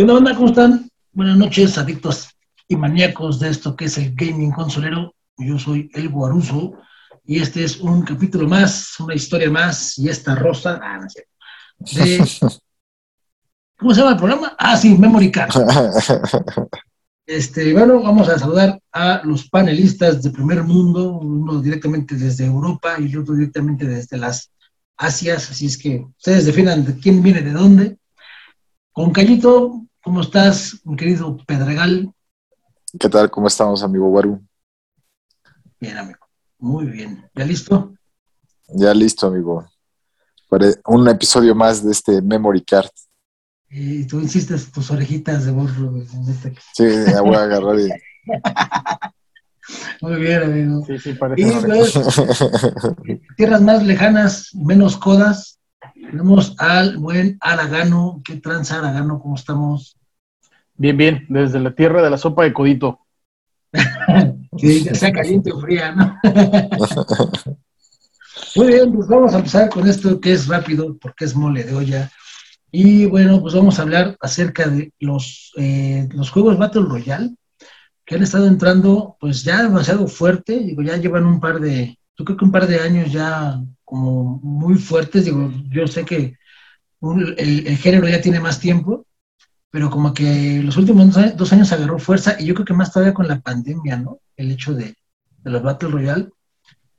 ¿Qué onda, ¿Cómo están? Buenas noches, adictos y maníacos de esto que es el gaming consolero. Yo soy El Guaruso y este es un capítulo más, una historia más y esta rosa, ah, no sé, de, ¿cómo se llama el programa? Ah, sí, Memory Card. Este, bueno, vamos a saludar a los panelistas de primer mundo, uno directamente desde Europa y otro directamente desde las Asias, así es que ustedes definan de quién viene de dónde. Con Callito, ¿cómo estás, mi querido Pedregal? ¿Qué tal? ¿Cómo estamos, amigo Guaru? Bien, amigo. Muy bien. ¿Ya listo? Ya listo, amigo. Para un episodio más de este Memory Card. Y tú insistes tus orejitas de burro. Este sí, ya voy a agarrar y... Muy bien, amigo. Sí, sí, parece. Y pues, tierras más lejanas, menos codas, tenemos al buen Aragano. ¿Qué tranza, Aragano? ¿Cómo estamos? Bien, bien, desde la tierra de la sopa de codito. que sea caliente o fría, ¿no? Muy bien, pues vamos a empezar con esto que es rápido, porque es mole de olla. Y bueno, pues vamos a hablar acerca de los, eh, los juegos Battle Royale, que han estado entrando pues ya demasiado fuerte, digo, ya llevan un par de, yo creo que un par de años ya como muy fuertes, digo, yo sé que el, el, género ya tiene más tiempo, pero como que los últimos dos años agarró fuerza y yo creo que más todavía con la pandemia, ¿no? El hecho de, de los Battle Royale,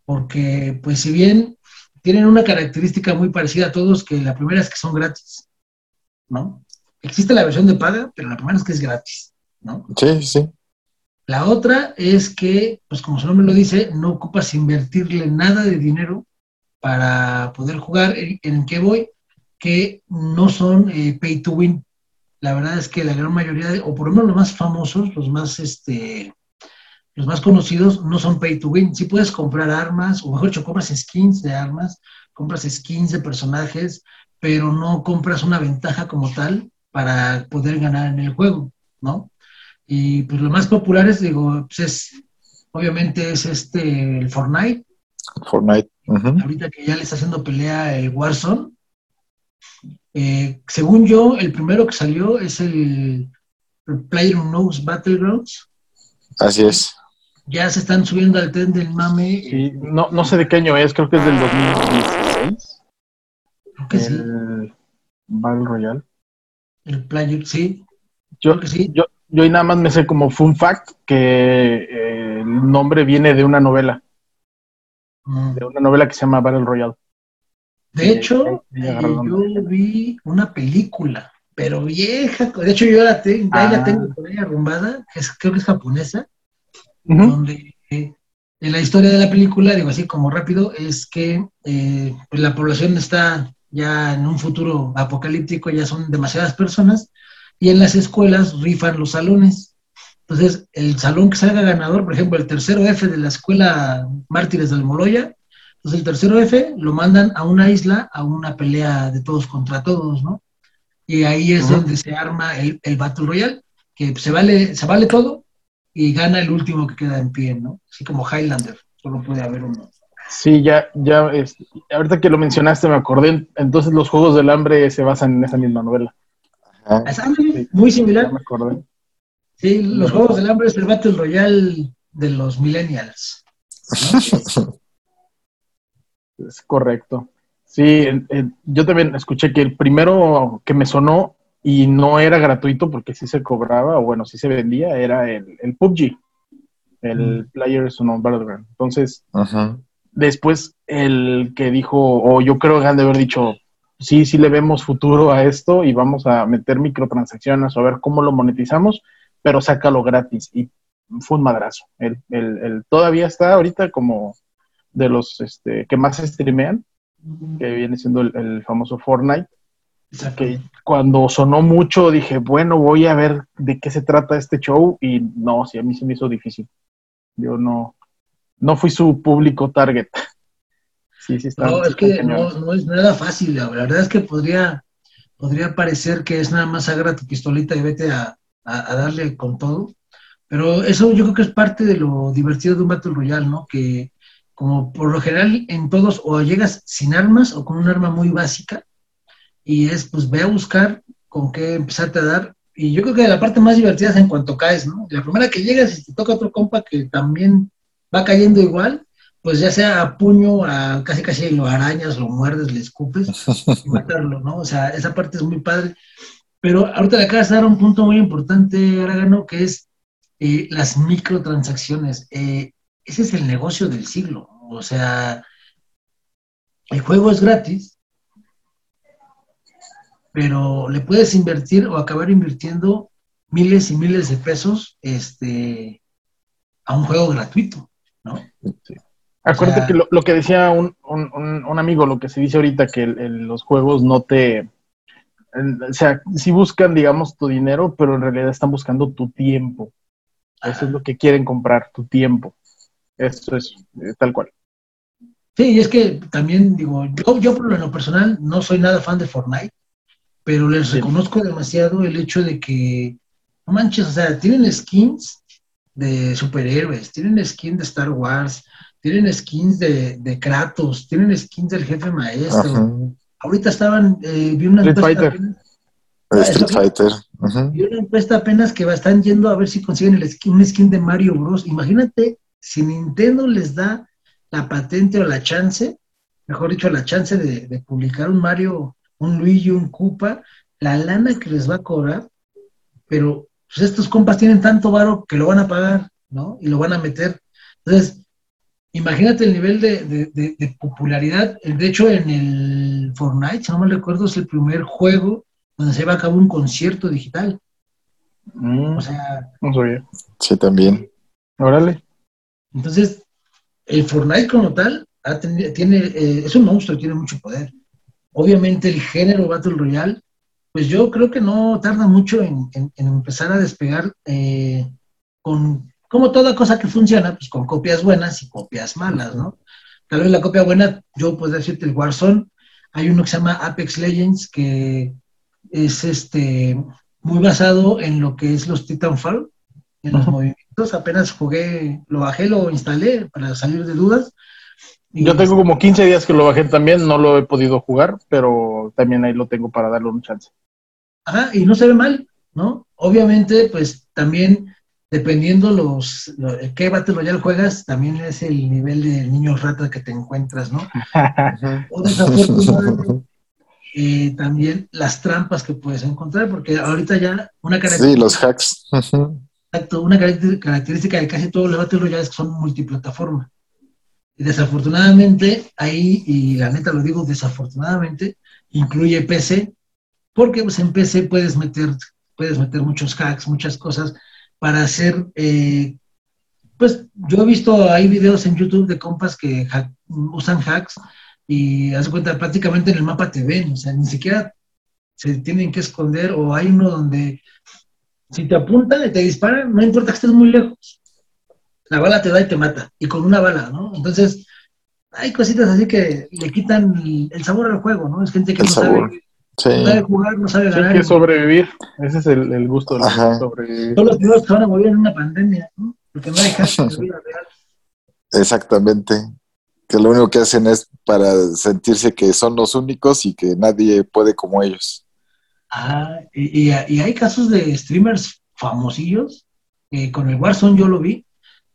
porque pues si bien tienen una característica muy parecida a todos, que la primera es que son gratis, ¿no? Existe la versión de paga, pero la primera es que es gratis, ¿no? Sí, sí. La otra es que, pues como su nombre lo dice, no ocupas invertirle nada de dinero para poder jugar. ¿En qué voy? Que no son eh, pay to win. La verdad es que la gran mayoría, de, o por lo menos los más famosos, los más, este, los más conocidos, no son pay to win. Sí puedes comprar armas, o mejor dicho, compras skins de armas, compras skins de personajes, pero no compras una ventaja como tal para poder ganar en el juego, ¿no? Y pues lo más populares, digo, pues es, obviamente es este, el Fortnite. Fortnite. Ahorita que ya le está haciendo pelea el Warzone. Eh, según yo, el primero que salió es el, el Player Knows Battlegrounds. Así es. Ya se están subiendo al tren del mame. Sí, no, no sé de qué año es, creo que es del 2016. Creo que sí. El Battle Royale. El Player, sí. Yo, Creo que sí. yo, yo nada más me sé como fun fact que eh, el nombre viene de una novela, Mm. de una novela que se llama Battle Royale. De hecho, Sí, eh, yo vi una película, pero vieja. De hecho, yo la tengo, ahí la Ah. tengo por ahí arrumbada, que es- creo que es japonesa. Donde eh, en la historia de la película, digo así como rápido, es que eh, pues la población está ya en un futuro apocalíptico, ya son demasiadas personas, y en las escuelas rifan los salones. Entonces, el salón que salga ganador, por ejemplo, el tercero F de la escuela Mártires del Moloya, entonces el tercero F lo mandan a una isla, a una pelea de todos contra todos, ¿no? Y ahí es donde se arma el, el Battle Royale, que se vale, se vale todo, y gana el último que queda en pie, ¿no? Así como Highlander, solo puede haber uno. Sí, ya, ya, es- ahorita que lo mencionaste me acordé, entonces los Juegos del Hambre se basan en esa misma novela. Es algo muy Ya similar. me acordé. Sí, los Juegos del Hambre es el Battle Royale de los Millennials. ¿no? Es correcto. Sí, yo también escuché que el primero que me sonó y no era gratuito porque sí se cobraba, o bueno, sí se vendía, era el, el PUBG, el Players Unknown Battleground. Entonces, Ajá. después el que dijo, o yo creo que han de haber dicho, sí, sí le vemos futuro a esto y vamos a meter microtransacciones o a ver cómo lo monetizamos, pero sácalo gratis. Y fue un madrazo. El, el, el todavía está ahorita como de los este, que más streamean, que viene siendo el, el famoso Fortnite, Exacto. que cuando sonó mucho dije, bueno, voy a ver de qué se trata este show y no, sí, a mí se me hizo difícil. Yo no, no fui su público target. Sí, sí, está. No, es que no, no es nada fácil. La verdad es que podría, podría parecer que es nada más agarra tu pistolita y vete a, a- a darle con todo. Pero eso yo creo que es parte de lo divertido de un Battle Royale, ¿no? Que como por lo general en todos o llegas sin armas o con un arma muy básica y es pues ve a buscar con qué empezarte a dar y yo creo que la parte más divertida es en cuanto caes, ¿no? La primera que llegas y te toca otro compa que también va cayendo igual, pues ya sea a puño, a casi casi lo arañas, lo muerdes, le escupes y matarlo, ¿no? O sea, esa parte es muy padre. Pero ahorita le acabas de dar un punto muy importante, Aragano, que es eh, las microtransacciones. Eh, ese es el negocio del siglo. O sea, el juego es gratis, pero le puedes invertir o acabar invirtiendo miles y miles de pesos este, a un juego gratuito, ¿no? Acuérdate que lo, que decía un, amigo, lo que se dice ahorita, que los juegos no te... O sea, si buscan, digamos, tu dinero, pero en realidad están buscando tu tiempo. Eso es lo que quieren comprar, tu tiempo. Eso es eh, tal cual. Sí, y es que también digo, yo, yo por lo personal no soy nada fan de Fortnite, pero les reconozco demasiado el hecho de que, no manches, o sea, tienen skins de superhéroes, tienen skins de Star Wars, tienen skins de, de Kratos, tienen skins del jefe maestro. Ahorita estaban, eh, vi una Street Fighter. Street Fighter. Vi una encuesta apenas que están yendo a ver si consiguen el skin, un skin de Mario Bros. Imagínate si Nintendo les da la patente o la chance, mejor dicho, la chance de, publicar un Mario, un Luigi, un Koopa, la lana que les va a cobrar, pero pues estos compas tienen tanto varo que lo van a pagar, ¿no? Y lo van a meter. Entonces, imagínate el nivel de, popularidad. De hecho, en el Fortnite, si no me recuerdo, es el primer juego donde se lleva a cabo un concierto digital. Mm, o sea. No sabía. Sí, también. Órale. Entonces, el Fortnite como tal tiene, eh, es un monstruo, tiene mucho poder. Obviamente el género Battle Royale, pues yo creo que no tarda mucho en, empezar a despegar eh, con, como toda cosa que funciona, pues con copias buenas y copias malas, ¿no? Tal vez la copia buena, yo puedo decirte el Warzone, hay uno que se llama Apex Legends, que es este muy basado en lo que es los Titanfall, en los movimientos. Apenas jugué, lo bajé, lo instalé para salir de dudas. Yo tengo como 15 días que lo bajé también, no lo he podido jugar, pero también ahí lo tengo para darle un chance. Ajá, y no se ve mal, ¿no? Obviamente, pues también dependiendo los, qué Battle Royale juegas, también es el nivel de niño rata que te encuentras, ¿no? o desafortunadamente, eh, también las trampas que puedes encontrar, porque ahorita ya una característica... Sí, los hacks. Exacto, una característica de casi todos los Battle Royale es que son multiplataforma. Y desafortunadamente, ahí, y la neta lo digo desafortunadamente, incluye PC, porque pues, en PC puedes meter, puedes meter muchos hacks, muchas cosas para hacer, eh, pues yo he visto, hay videos en YouTube de compas que usan hacks y haz cuenta, prácticamente en el mapa te ven, o sea, ni siquiera se tienen que esconder o hay uno donde si te apuntan y te disparan, no importa que estés muy lejos. La bala te da y te mata. Y con una bala, ¿no? Entonces, hay cositas así que le quitan el, sabor al juego, ¿no? Es gente que no sabe, sabe, jugar, no sabe ganar. Hay que sobrevivir. Ese es el, gusto de sobrevivir. Son los primeros que van a morir en una pandemia, ¿no? Porque no hay caso de vida real. Exactamente. Que lo único que hacen es para sentirse que son los únicos y que nadie puede como ellos. Ah, y, hay casos de streamers famosillos, con el Warzone yo lo vi,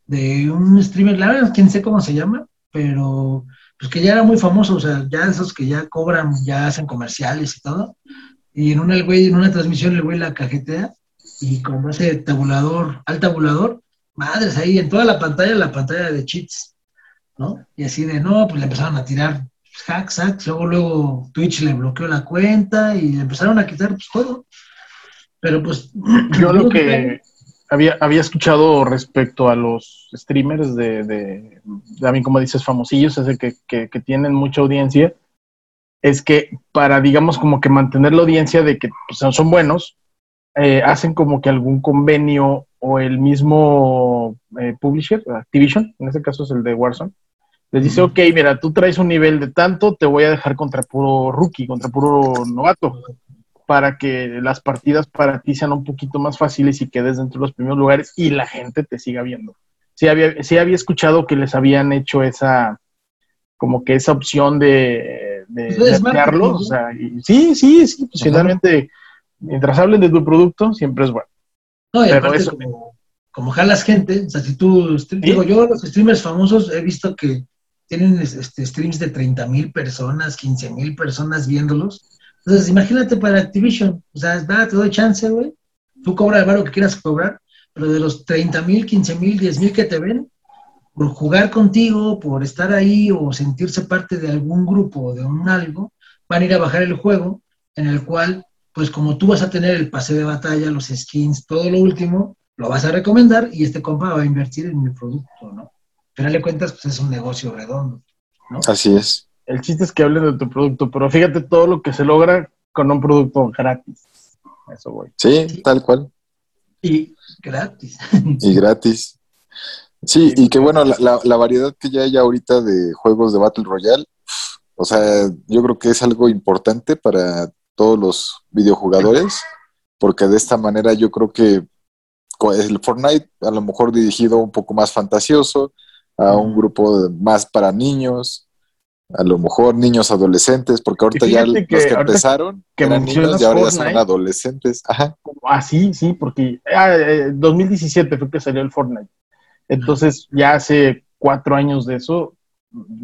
de un streamer, la verdad, quién sé cómo se llama, pero pues que ya era muy famoso, o sea, ya esos que ya cobran, ya hacen comerciales y todo, y en una, el güey, en una transmisión el güey la cajetea, y con ese tabulador, al tabulador, madres, ahí en toda la pantalla, la pantalla de cheats, ¿no? Y así de, no, pues le empezaron a tirar hacks, hacks, luego, luego Twitch le bloqueó la cuenta y le empezaron a quitar pues, todo. Pero pues... Yo lo que había, había escuchado respecto a los streamers de, de, también como dices, famosillos, es que, que, que, tienen mucha audiencia, es que para, digamos, como que mantener la audiencia de que pues, son buenos, eh, hacen como que algún convenio o el mismo eh, publisher, Activision, en este caso es el de Warzone, les dice, ok, mira, tú traes un nivel de tanto, te voy a dejar contra puro rookie, contra puro novato, para que las partidas para ti sean un poquito más fáciles y quedes dentro de los primeros lugares y la gente te siga viendo. Sí había, sí había escuchado que les habían hecho esa, como que esa opción de, de, pues o sea, sí, sí, sí, pues finalmente Mientras hablen de tu producto, siempre es bueno. No, y Pero eso- como, como jalas gente, o sea, si tú, digo, yo los streamers famosos he visto que tienen este, streams de 30 mil personas, 15 mil personas viéndolos. Entonces, imagínate para Activision, o sea, va, te doy chance, güey. Tú cobra el valor que quieras cobrar, pero de los 30 mil, 15 mil, 10 mil que te ven, por jugar contigo, por estar ahí o sentirse parte de algún grupo o de un algo, van a ir a bajar el juego en el cual, pues como tú vas a tener el pase de batalla, los skins, todo lo último, lo vas a recomendar y este compa va a invertir en mi producto, ¿no? Final de cuentas, pues es un negocio redondo. Así es. El chiste es que hablen de tu producto, pero fíjate todo lo que se logra con un producto gratis. Eso, güey. Sí, tal cual. Y gratis. Y gratis. Sí, y que bueno, la, la- la variedad que ya hay ahorita de juegos de Battle Royale, o sea, yo creo que es algo importante para todos los videojugadores, porque de esta manera yo creo que el Fortnite a lo mejor dirigido un poco más fantasioso, a un grupo más para niños, a lo mejor niños adolescentes, porque ahorita ya que los que empezaron que eran niños y ahora ya son adolescentes. Ajá. Ah, sí, sí, porque ah, eh, 2017 fue que salió el Fortnite. Entonces, ya hace cuatro años de eso,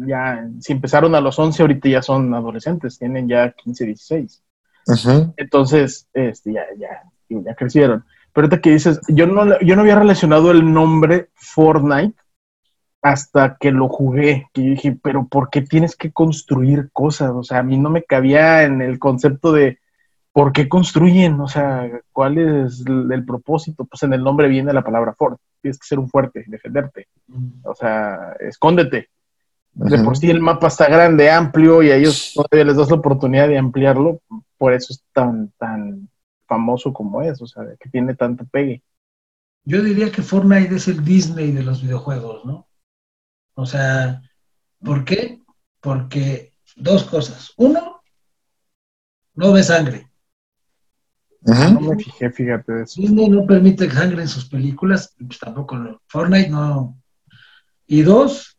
ya, si empezaron a los 11, ahorita ya son adolescentes, tienen ya 15, 16. Ujú. Entonces, este, ya, ya, ya crecieron. Pero ahorita que dices, yo no, yo no había relacionado el nombre Fortnite hasta que lo jugué, que yo dije, pero ¿por qué tienes que construir cosas? O sea, a mí no me cabía en el concepto de ¿por qué construyen? O sea, ¿cuál es el, el propósito? Pues en el nombre viene la palabra Fort. Tienes que ser un fuerte, defenderte. O sea, escóndete. De por sí el mapa está grande, amplio, y a ellos todavía les das la oportunidad de ampliarlo. Por eso es tan, tan famoso como es, o sea, que tiene tanto pegue. Yo diría que Fortnite es el Disney de los videojuegos, ¿no? O sea, ¿por qué? Porque dos cosas. Uno, no ve sangre. No me fijé, fíjate de eso. Disney no permite sangre en sus películas, pues tampoco lo- Fortnite no. Y dos,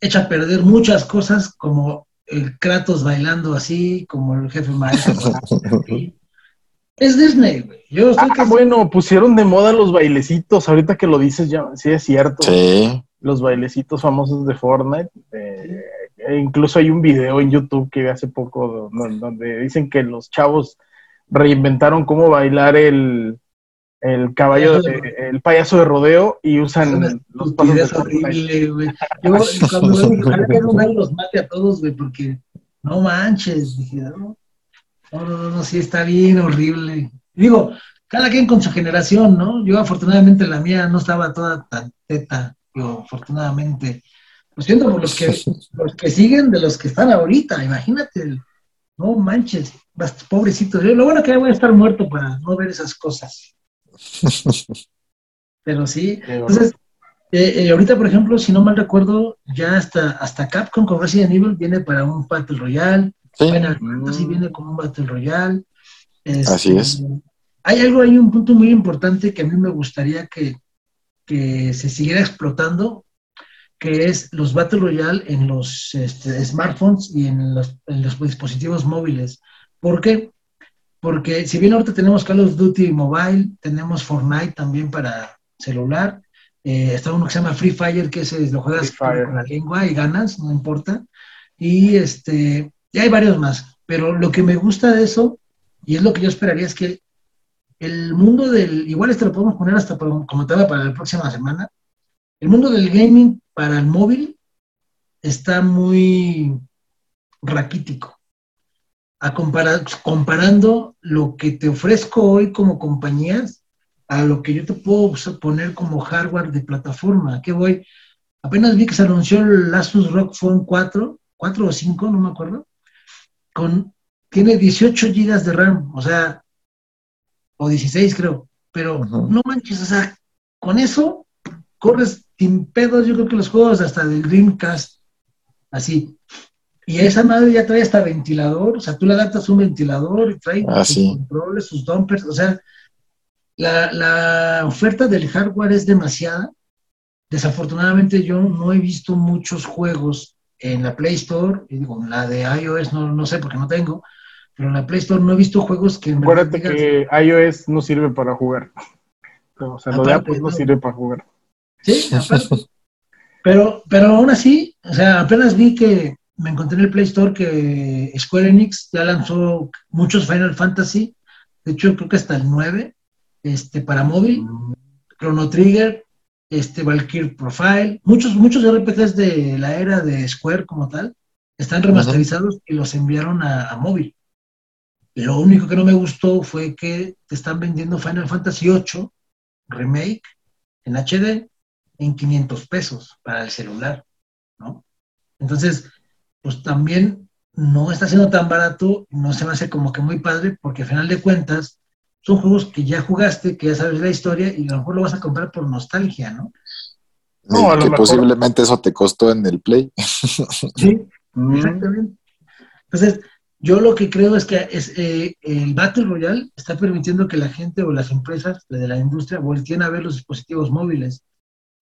echa a perder muchas cosas como el Kratos bailando así, como el jefe maestro. es Disney, güey. Yo estoy Ah, casi- bueno, pusieron de moda los bailecitos. Ahorita que lo dices, ya sí es cierto. Sí. Los bailecitos famosos de Fortnite. eh, e incluso hay un video en YouTube que vi hace poco do- donde dicen que los chavos reinventaron cómo bailar el, el caballo, Payaso de el payaso de rodeo y usan los pasos de horrible, güey. Yo cuando gallo los mate a todos, güey, porque no manches, dije, no, no, no, no, no, sí está bien horrible. Digo, cada quien con su generación, ¿no? Yo afortunadamente la mía no estaba toda tan teta, yo afortunadamente, pues siento por los que, los que siguen de los que están ahorita, imagínate, no manches, bast- pobrecito. Yo, lo bueno que voy a estar muerto para no ver esas cosas. Pero sí, entonces, eh, eh, ahorita, por ejemplo, si no mal recuerdo, ya hasta, hasta Capcom con Resident Evil viene para un Battle Royale, Sí. Final Fantasy viene como un Battle Royale. Este, Así es. Hay algo, hay un punto muy importante que a mí me gustaría que, que se siguiera explotando, que es los Battle Royale en los este, smartphones y en los, en los dispositivos móviles. ¿Por qué? Porque si bien ahorita tenemos Call of Duty Mobile, tenemos Fortnite también para celular, eh, está uno que se llama Free Fire, que ese lo juegas con la lengua y ganas, no importa. Y este, y hay varios más. Pero lo que me gusta de eso, y es lo que yo esperaría, es que el mundo del, igual este lo podemos poner hasta como tema para la próxima semana, el mundo del gaming para el móvil está muy raquítico. A comparando lo que te ofrezco hoy como compañías a lo que yo te puedo poner como hardware de plataforma. ¿A ¿Qué voy? Apenas vi que se anunció el Asus ROG Phone 4, 4 o 5, no me acuerdo, con, tiene 18 gigas de RAM, o sea, o 16 creo, pero no manches, o sea, con eso corres sin pedos, yo creo que los juegos hasta del Dreamcast, así. Y esa madre ya trae hasta ventilador, o sea, tú le adaptas un ventilador y trae Ah, sus sí. controles, sus dumpers, o sea, la, la oferta del hardware es demasiada. Desafortunadamente yo no he visto muchos juegos en la Play Store, y digo, la de iOS no, no sé porque no tengo, pero en la Play Store no he visto juegos que... Acuérdate digas, que iOS no sirve para jugar. O sea, lo de Apple no sirve para jugar. Sí, aparte. pero, pero aún así, o sea, apenas vi que me encontré en el Play Store que Square Enix ya lanzó muchos Final Fantasy, de hecho creo que hasta el 9, este, para móvil, Chrono Trigger, este, Valkyrie Profile, muchos, muchos RPGs de la era de Square como tal, están remasterizados y los enviaron a, a móvil. Lo único que no me gustó fue que te están vendiendo Final Fantasy VIII Remake en HD en 500 pesos para el celular, ¿no? Entonces, pues también no está siendo tan barato, no se me hace como que muy padre, porque al final de cuentas son juegos que ya jugaste, que ya sabes la historia y a lo mejor lo vas a comprar por nostalgia, ¿no? No, Y a lo que mejor- posiblemente eso te costó en el Play. Sí. Exactamente. Entonces, yo lo que creo es que es, eh, el Battle Royale está permitiendo que la gente o las empresas de la industria volteen a ver los dispositivos móviles.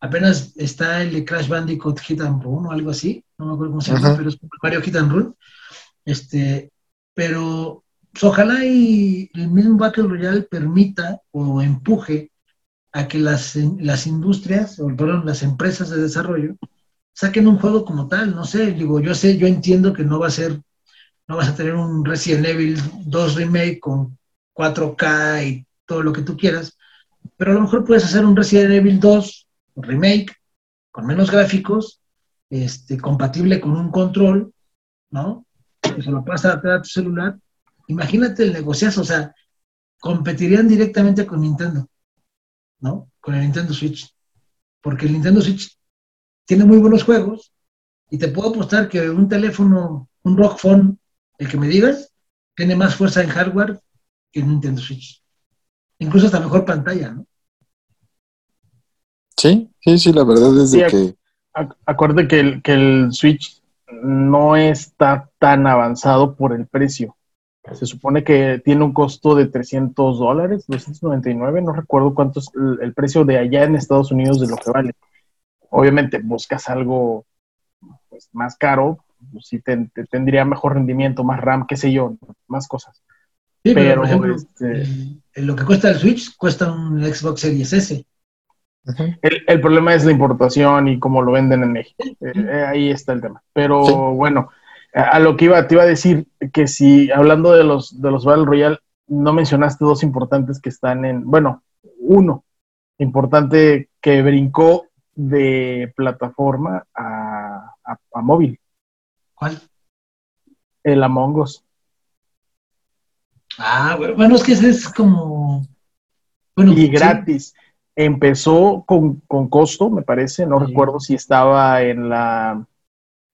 Apenas está el de Crash Bandicoot Hit and Run o algo así, no me acuerdo cómo se llama, Ajá. pero es Mario Hit and Run. Este, pero pues, ojalá y el mismo Battle Royale permita o empuje a que las, las industrias, o perdón, las empresas de desarrollo saquen un juego como tal, no sé, digo, yo sé, yo entiendo que no va a ser, no vas a tener un Resident Evil 2 remake con 4K y todo lo que tú quieras, pero a lo mejor puedes hacer un Resident Evil 2 remake con menos gráficos, este, compatible con un control, ¿no? Que se lo puedas adaptar a tu celular. Imagínate el negociazo, o sea, competirían directamente con Nintendo, ¿no? Con el Nintendo Switch. Porque el Nintendo Switch tiene muy buenos juegos y te puedo apostar que un teléfono, un Rock Phone, el que me digas, tiene más fuerza en hardware que el Nintendo Switch. Incluso hasta mejor pantalla, ¿no? Sí, sí, sí, la verdad es de que Ac- Acuérdate que el, que el Switch no está tan avanzado por el precio. Se supone que tiene un costo de 300 dólares, 299, no recuerdo cuánto es el, el precio de allá en Estados Unidos de lo que vale. Obviamente buscas algo pues, más caro, pues, sí te, te tendría mejor rendimiento, más RAM, qué sé yo, más cosas. Sí, pero, Pero, por ejemplo, este- lo que cuesta el Switch cuesta un Xbox Series S. El, el problema es la importación y cómo lo venden en México. Eh, eh, ahí está el tema. Pero Sí. bueno, a, a lo que iba, te iba a decir que si hablando de los de los Battle Royale, no mencionaste dos importantes que están en, bueno, uno importante que brincó de plataforma a, a- a móvil, ¿Cuál? el Among Us. Ah, bueno, es que ese es como. Bueno, y sí, gratis. Empezó con, con costo, me parece, no Sí. recuerdo si estaba en la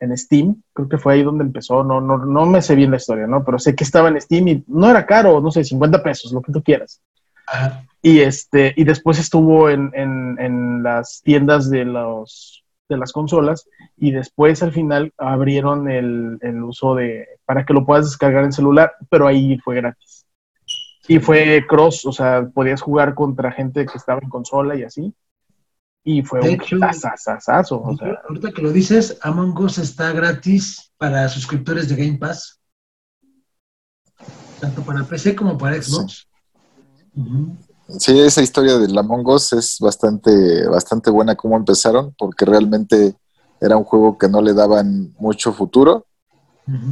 en Steam, creo que fue ahí donde empezó, no, no, no me sé bien la historia, ¿no? Pero sé que estaba en Steam y no era caro, no sé, 50 pesos, lo que tú quieras. ajá. Y este, y después estuvo en, en, en las tiendas de los de las consolas, y después al final abrieron el, el uso de, para que lo puedas descargar en celular, pero ahí fue gratis. Y fue cross, o sea, podías jugar contra gente que estaba en consola y así. Y fue De un tazazazazo, o sea, Ahorita que lo dices, Among Us está gratis para suscriptores de Game Pass. Tanto para PC como para Xbox. Sí, esa historia del Among Us es bastante, bastante buena cómo empezaron, porque realmente era un juego que no le daban mucho futuro.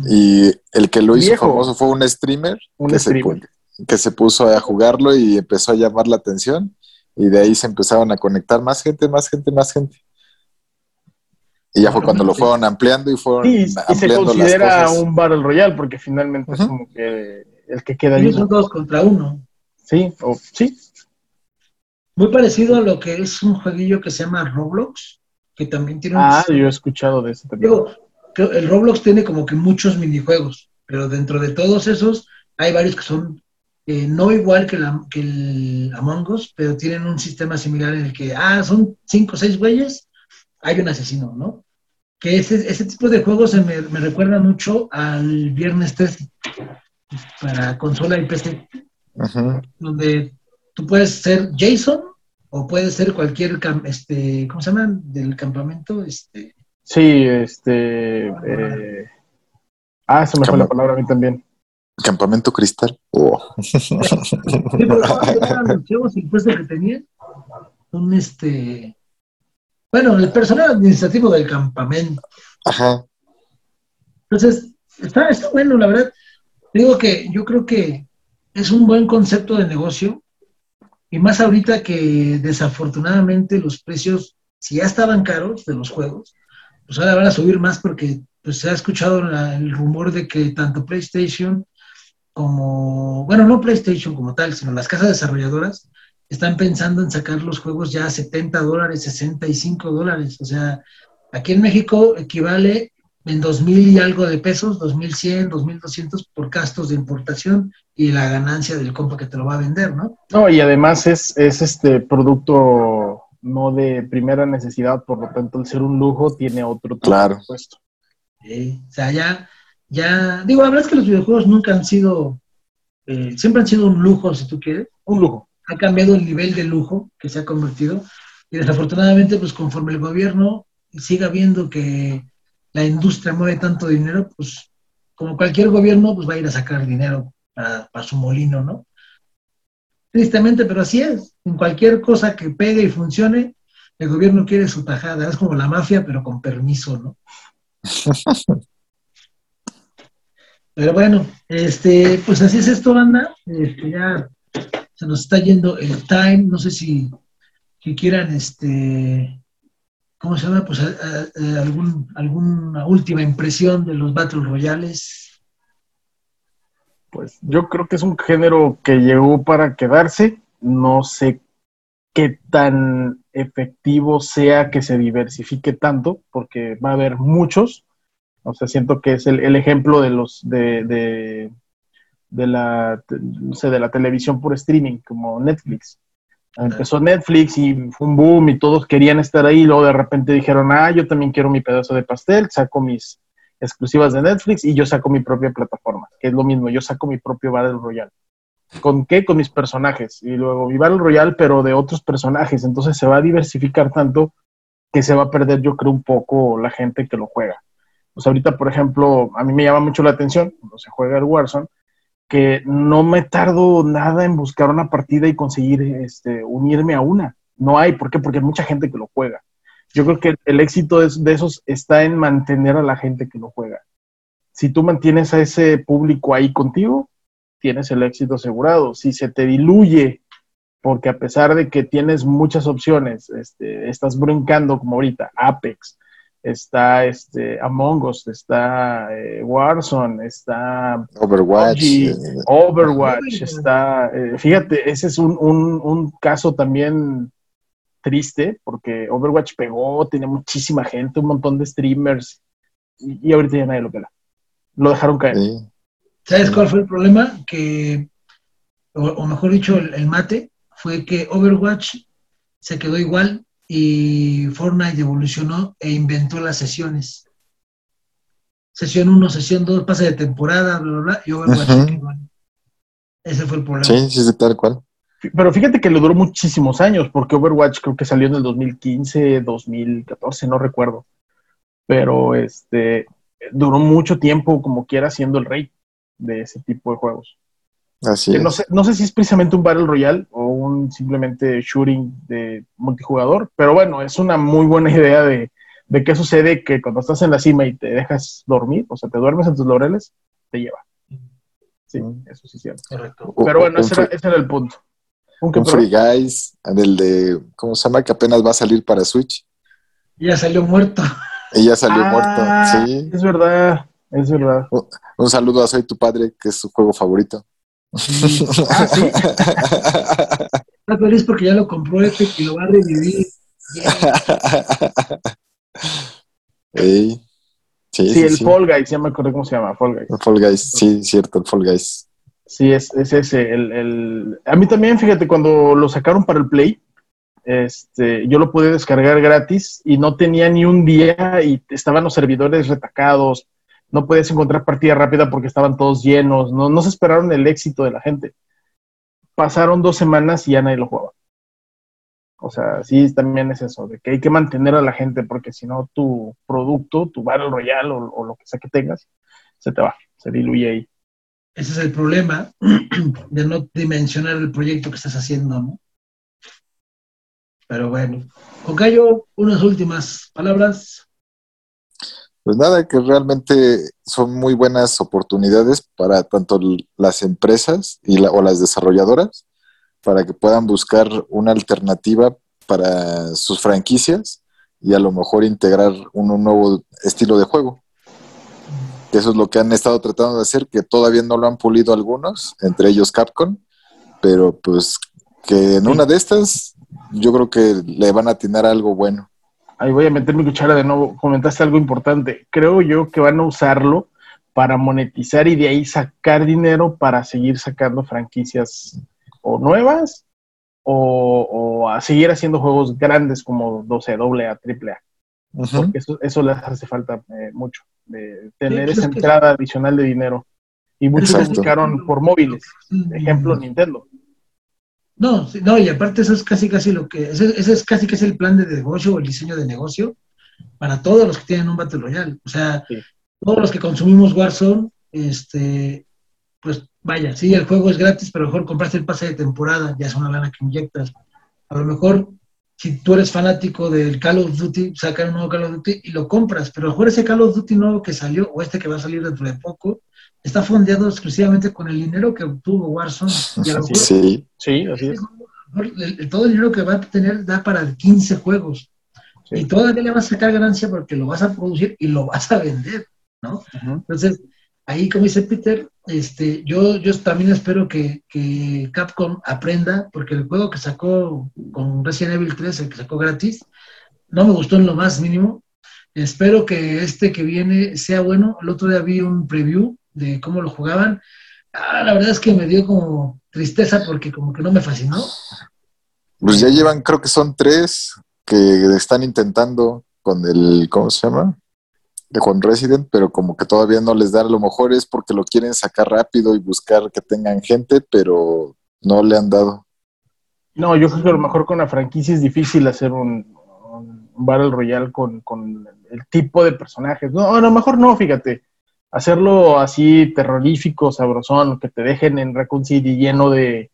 Y el que lo hizo Viejo. famoso fue un streamer, Un que, streamer. Se, que se puso a jugarlo y empezó a llamar la atención. Y de ahí se empezaron a conectar más gente, más gente, más gente. Y ya fue cuando lo fueron ampliando y fueron Sí, y se ampliando las considera cosas. un Battle Royale porque finalmente es como que el que queda vivo. son dos contra uno. Sí, o, sí, Muy parecido a lo que es un jueguillo que se llama Roblox, que también tiene un... Ah, yo he escuchado de ese también. Digo, el Roblox tiene como que muchos minijuegos, pero dentro de todos esos hay varios que son eh, no igual que, la- que el Among Us, pero tienen un sistema similar en el que, ah, son cinco o seis güeyes, hay un asesino, ¿no? Que ese, ese tipo de juegos se me, me recuerda mucho al Viernes 13 para consola y PC, Donde tú puedes ser Jason o puedes ser cualquier, este, ¿cómo se llama? Del campamento, este, Sí, este. eh, ah, se me fue ¿Cómo? la palabra a mí también. Campamento Cristal. Oh. Sí, pero los impuestos que tenían un este. Bueno, el personal administrativo del campamento. Ajá. Entonces, está, está bueno, la verdad. Digo que yo creo que es un buen concepto de negocio y más ahorita que desafortunadamente los precios, si ya estaban caros de los juegos, pues ahora van a subir más porque pues, se ha escuchado el rumor de que tanto PlayStation como, bueno, no PlayStation como tal, sino las casas desarrolladoras están pensando en sacar los juegos ya a 70 dólares, 65 dólares. O sea, aquí en México equivale en 2.000 y algo de pesos, 2.100, 2.200 por gastos de importación y la ganancia del compa que te lo va a vender, ¿no? No, y además es, es este producto no de primera necesidad, por lo tanto, el ser un lujo tiene otro claro. puesto. Sí, o sea, ya, ya, digo, la verdad es que los videojuegos nunca han sido, eh, siempre han sido un lujo, si tú quieres. Un lujo. Ha cambiado el nivel de lujo que se ha convertido y desafortunadamente, pues conforme el gobierno siga viendo que la industria mueve tanto dinero, pues como cualquier gobierno, pues va a ir a sacar dinero para, su molino, ¿no? Tristemente, pero así es. En cualquier cosa que pegue y funcione, el gobierno quiere su tajada. Es como la mafia, pero con permiso, ¿no? Pero bueno, este, pues así es esto, banda. Este, ya se nos está yendo el time. No sé si, si quieran este, ¿cómo se llama? Pues algún, alguna última impresión de los Battle Royales. Pues yo creo que es un género que llegó para quedarse. No sé qué tan efectivo sea que se diversifique tanto, porque va a haber muchos. O sea, siento que es el, ejemplo de los de, de, de la no sé, de la televisión por streaming, como Netflix. Empezó Netflix y fue un boom y todos querían estar ahí. Luego de repente dijeron, ah, yo también quiero mi pedazo de pastel, saco mis exclusivas de Netflix y yo saco mi propia plataforma, que es lo mismo, yo saco mi propio Battle Royale. ¿Con qué? Con mis personajes. Y luego mi Battle Royale, pero de otros personajes. Entonces se va a diversificar tanto que se va a perder, yo creo, un poco la gente que lo juega. Pues ahorita, por ejemplo, a mí me llama mucho la atención cuando se juega el Warzone, que no me tardo nada en buscar una partida y conseguir este, unirme a una. No hay, ¿por qué? Porque hay mucha gente que lo juega. Yo creo que el éxito de, esos está en mantener a la gente que lo juega. Si tú mantienes a ese público ahí contigo, tienes el éxito asegurado. Si se te diluye, porque a pesar de que tienes muchas opciones, este, estás brincando como ahorita, Apex, está este Among Us, está eh, Warzone, está Overwatch, eh, Overwatch, está, eh, fíjate, ese es un, un, caso también triste porque Overwatch pegó, tenía muchísima gente, un montón de streamers y, ahorita ya nadie lo pela. Lo dejaron caer. ¿Sabes cuál fue el problema? Que, o, mejor dicho, el mate, fue que Overwatch se quedó igual y Fortnite evolucionó e inventó las sesiones. Sesión 1, sesión 2, pase de temporada, bla, bla, bla, y Overwatch Ese fue el problema. Sí, sí, tal cual. Pero fíjate que le duró muchísimos años, porque Overwatch creo que salió en el 2015, 2014, no recuerdo. Pero este duró mucho tiempo como quiera siendo el rey de ese tipo de juegos. Así no, sé, no sé si es precisamente un Battle Royale o un simplemente shooting de multijugador, pero bueno, es una muy buena idea de, de qué sucede que cuando estás en la cima y te dejas dormir, o sea, te duermes en tus laureles, te lleva. Sí, eso sí es cierto. Correcto. Pero bueno, ese era, ese era, el punto. Un, un Free Guys, el de, ¿cómo se llama? Que apenas va a salir para Switch. Ya salió muerto. Y ya salió muerto, ah, sí. Es verdad, es verdad. Un, un saludo a Soy tu padre, que es su juego favorito. Ah, sí. Está feliz porque ya lo compró Epic y lo va a revivir. Sí, sí, el Fall Guys, ya me acuerdo cómo se llama, Fall Guys. El Fall Guys, sí, cierto, el Fall Guys. Sí, es, es ese. El, el... A mí también, fíjate, cuando lo sacaron para el Play, este, yo lo pude descargar gratis y no tenía ni un día y estaban los servidores retacados, no puedes encontrar partida rápida porque estaban todos llenos, no, no se esperaron el éxito de la gente. Pasaron dos semanas y ya nadie lo jugaba. O sea, sí, también es eso, de que hay que mantener a la gente porque si no tu producto, tu Battle Royale o, lo que sea que tengas, se te va, se diluye ahí. ese es el problema de no dimensionar el proyecto que estás haciendo, ¿no? Pero bueno, Ocayo, unas últimas palabras. Pues nada, que realmente son muy buenas oportunidades para tanto las empresas y la, o las desarrolladoras para que puedan buscar una alternativa para sus franquicias y a lo mejor integrar un, nuevo estilo de juego. Eso es lo que han estado tratando de hacer, que todavía no lo han pulido algunos, entre ellos Capcom, pero pues que en una de estas yo creo que le van a atinar algo bueno ahí voy a meter mi cuchara de nuevo, comentaste algo importante. Creo yo que van a usarlo para monetizar y de ahí sacar dinero para seguir sacando franquicias o nuevas o, a seguir haciendo juegos grandes como 12 doble A, triple A. Porque eso, eso les hace falta eh, mucho, de tener pues esa entrada adicional de dinero. Y muchos buscaron por móviles, ejemplo Nintendo. No, no, y aparte eso es casi casi lo que, ese, es casi casi el plan de negocio o el diseño de negocio para todos los que tienen un Battle Royale. O sea, todos los que consumimos Warzone, este, pues vaya, sí, el juego es gratis, pero mejor compraste el pase de temporada, ya es una lana que inyectas. A lo mejor, si tú eres fanático del Call of Duty, sacan un nuevo Call of Duty y lo compras, pero a lo mejor ese Call of Duty nuevo que salió, o este que va a salir dentro de poco, está fondeado exclusivamente con el dinero que obtuvo Warzone. sí, sí, así es. todo el dinero que va a tener da para 15 juegos. Y todavía le vas a sacar ganancia porque lo vas a producir y lo vas a vender, ¿no? Entonces, ahí como dice Peter, este, yo, yo también espero que, que, Capcom aprenda, porque el juego que sacó con Resident Evil 3, el que sacó gratis, no me gustó en lo más mínimo. Espero que este que viene sea bueno. El otro día vi un preview de cómo lo jugaban. Ah, la verdad es que me dio como tristeza porque como que no me fascinó. Pues ya llevan, creo que son tres que están intentando con el, ¿cómo se llama? De Juan Resident, pero como que todavía no les da, a lo mejor es porque lo quieren sacar rápido y buscar que tengan gente, pero no le han dado. No, yo creo que a lo mejor con la franquicia es difícil hacer un, Battle Royale con, con, el tipo de personajes. No, a lo mejor no, fíjate hacerlo así terrorífico, sabrosón, que te dejen en Raccoon City lleno de,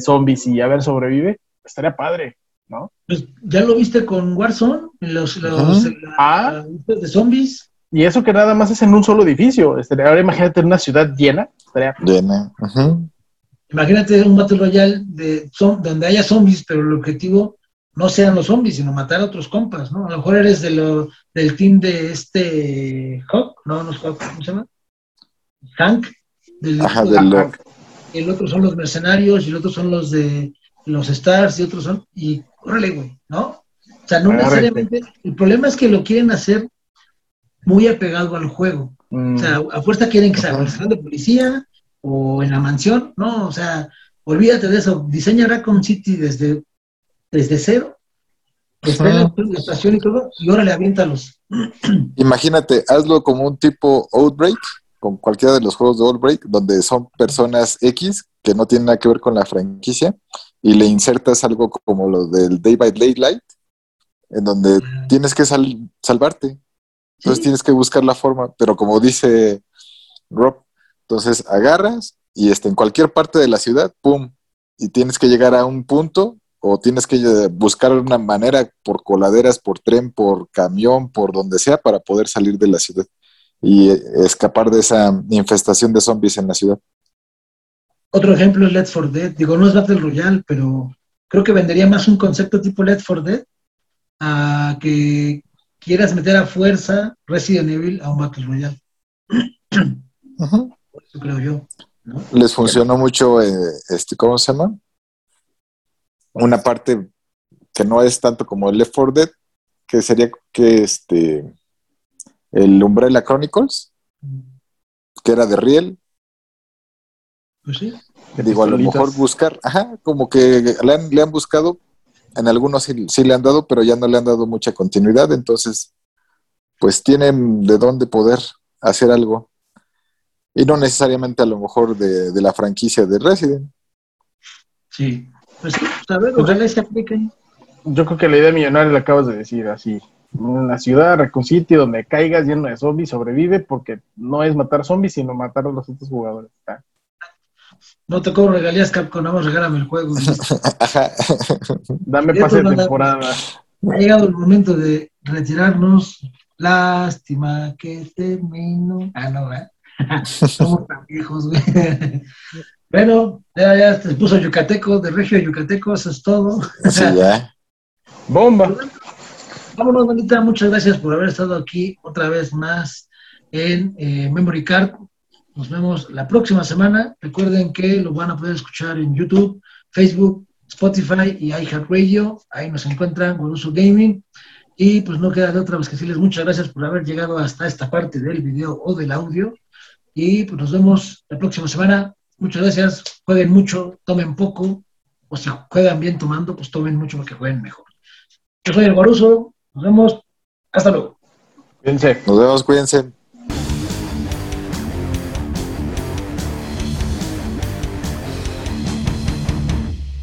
zombies y a ver sobrevive, estaría padre, ¿no? Pues ya lo viste con Warzone, los, los ah. de zombies. Y eso que nada más es en un solo edificio. Estaría, ahora imagínate una ciudad llena. Estaría... Llena. Imagínate un Battle Royale de, donde haya zombies, pero el objetivo no sean los zombies, sino matar a otros compas, ¿no? A lo mejor eres de lo, del team de este Hawk, no, no es Hawk, ¿cómo se llama? Hank. Del, Ajá, del El otro son los mercenarios y el otro son los de los Stars y otros son, y órale, güey, ¿no? O sea, no necesariamente, el problema es que lo quieren hacer muy apegado al juego. O sea, mm. a fuerza quieren que sea en de policía o en la mansión, ¿no? O sea, olvídate de eso, diseña Raccoon City desde desde cero, está en la estación y todo, y ahora le aviéntalos. Imagínate, hazlo como un tipo Outbreak, con cualquiera de los juegos de Outbreak, donde son personas X que no tienen nada que ver con la franquicia, y le insertas algo como lo del Day by Daylight, en donde ah. tienes que salvarte. Entonces tienes que buscar la forma, pero como dice Rob, entonces agarras y este, en cualquier parte de la ciudad, ¡pum! Y tienes que llegar a un punto o tienes que eh, buscar una manera por coladeras, por tren, por camión, por donde sea para poder salir de la ciudad y eh, escapar de esa infestación de zombies en la ciudad. Otro ejemplo es Let's for Dead. Digo, no es Battle Royale, pero creo que vendería más un concepto tipo Let's for Dead a que quieras meter a fuerza Resident Evil a un Battle Royale. eso creo yo. Les funcionó mucho, eh, este, ¿cómo se llama? Una parte que no es tanto como el Left 4 Dead, que sería que este el Umbrella Chronicles, que era de Riel. Pues sí. Digo, a lo mejor buscar, ajá, como que le han, le han buscado, en algunos sí, le han dado, pero ya no le han dado mucha continuidad, entonces, pues tienen de dónde poder hacer algo. Y no necesariamente a lo mejor de, de la franquicia de Resident. Sí, pues a ver, ojalá se aplique. Yo creo que la idea millonaria la acabas de decir así. Una ciudad, Recon donde caigas lleno de zombies, sobrevive porque no es matar zombies, sino matar a los otros jugadores. no te cobro regalías Capcom, nada más regálame el juego. Dame pase de temporada. Ha llegado el momento de retirarnos. Lástima que termino. Ah, no, ¿eh? Somos tan viejos, güey. Bueno, ya, ya te puso Yucateco, de Regio Yucateco, eso es todo. Sí, ya. Bomba. Vámonos, bonita. Muchas gracias por haber estado aquí otra vez más en eh, Memory Card. Nos vemos la próxima semana. Recuerden que lo van a poder escuchar en YouTube, Facebook, Spotify y iHeartRadio. Ahí nos encuentran con Uso Gaming. Y pues no queda de otra vez que decirles muchas gracias por haber llegado hasta esta parte del video o del audio. Y pues nos vemos la próxima semana. Muchas gracias. Jueguen mucho, tomen poco. O si juegan bien tomando, pues tomen mucho porque jueguen mejor. Yo soy el Guaruso. Nos vemos. Hasta luego. Cuídense. Nos vemos, cuídense.